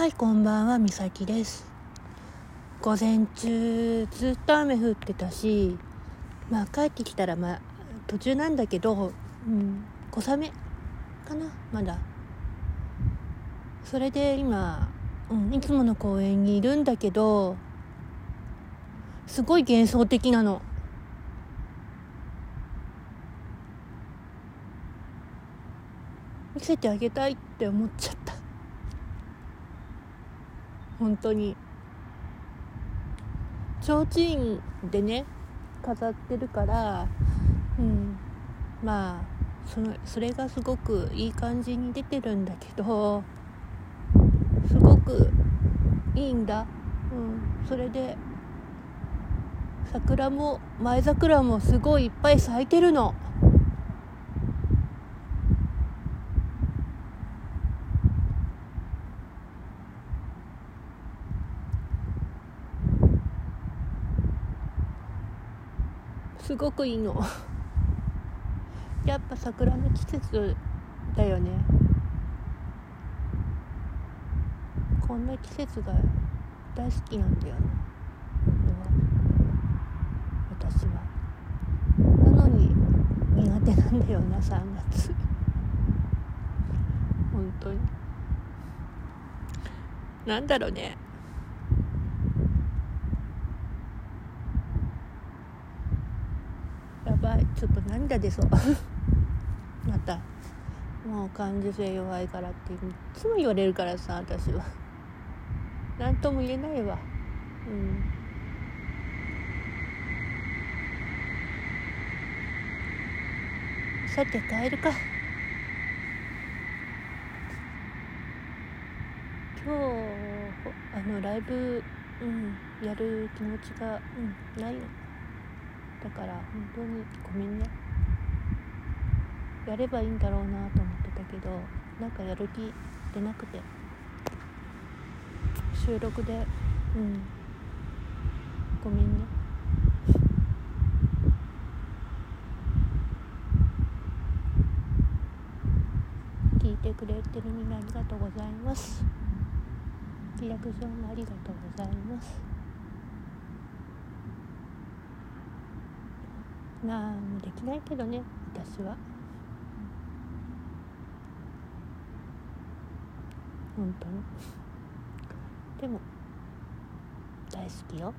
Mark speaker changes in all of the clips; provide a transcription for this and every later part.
Speaker 1: はいこんばんはみさきです。午前中ずっと雨降ってたしまあ帰ってきたらまあ途中なんだけどうん小雨かな？まだ。それで今、うん、いつもの公園にいるんだけどすごい幻想的なの。見せてあげたいって思っちゃった本当に。提灯でね飾ってるからうん。まあそのそれがすごくいい感じに出てるんだけどすごくいいんだ、うん、それで桜も前桜もすごいいっぱい咲いてるの。すごくいいの。やっぱ桜の季節だよね。こんな季節が大好きなんだよね。私は。なのに苦手なんだよな3月。本当に。なんだろうね。ばい。ちょっと涙出そう。またもう感受性弱いからっていつも言われるからさ私は。何とも言えないわ。うん。さて帰るか。今日あのライブ、うん、やる気持ちが、うん、ないのだから本当にごめんね。やればいいんだろうなと思ってたけどなんかやる気出なくて。収録でうん。ごめんね。聞いてくれてるみんなありがとうございます。リアクションもありがとうございます。何もできないけどね私は。本当に。でも大好きよ。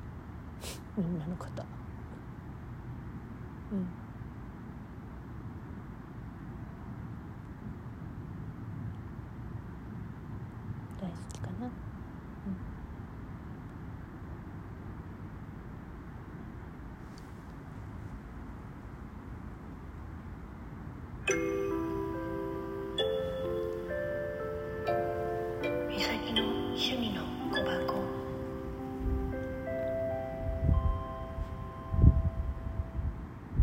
Speaker 1: みんなのこと。うん。
Speaker 2: 美咲の趣味の小箱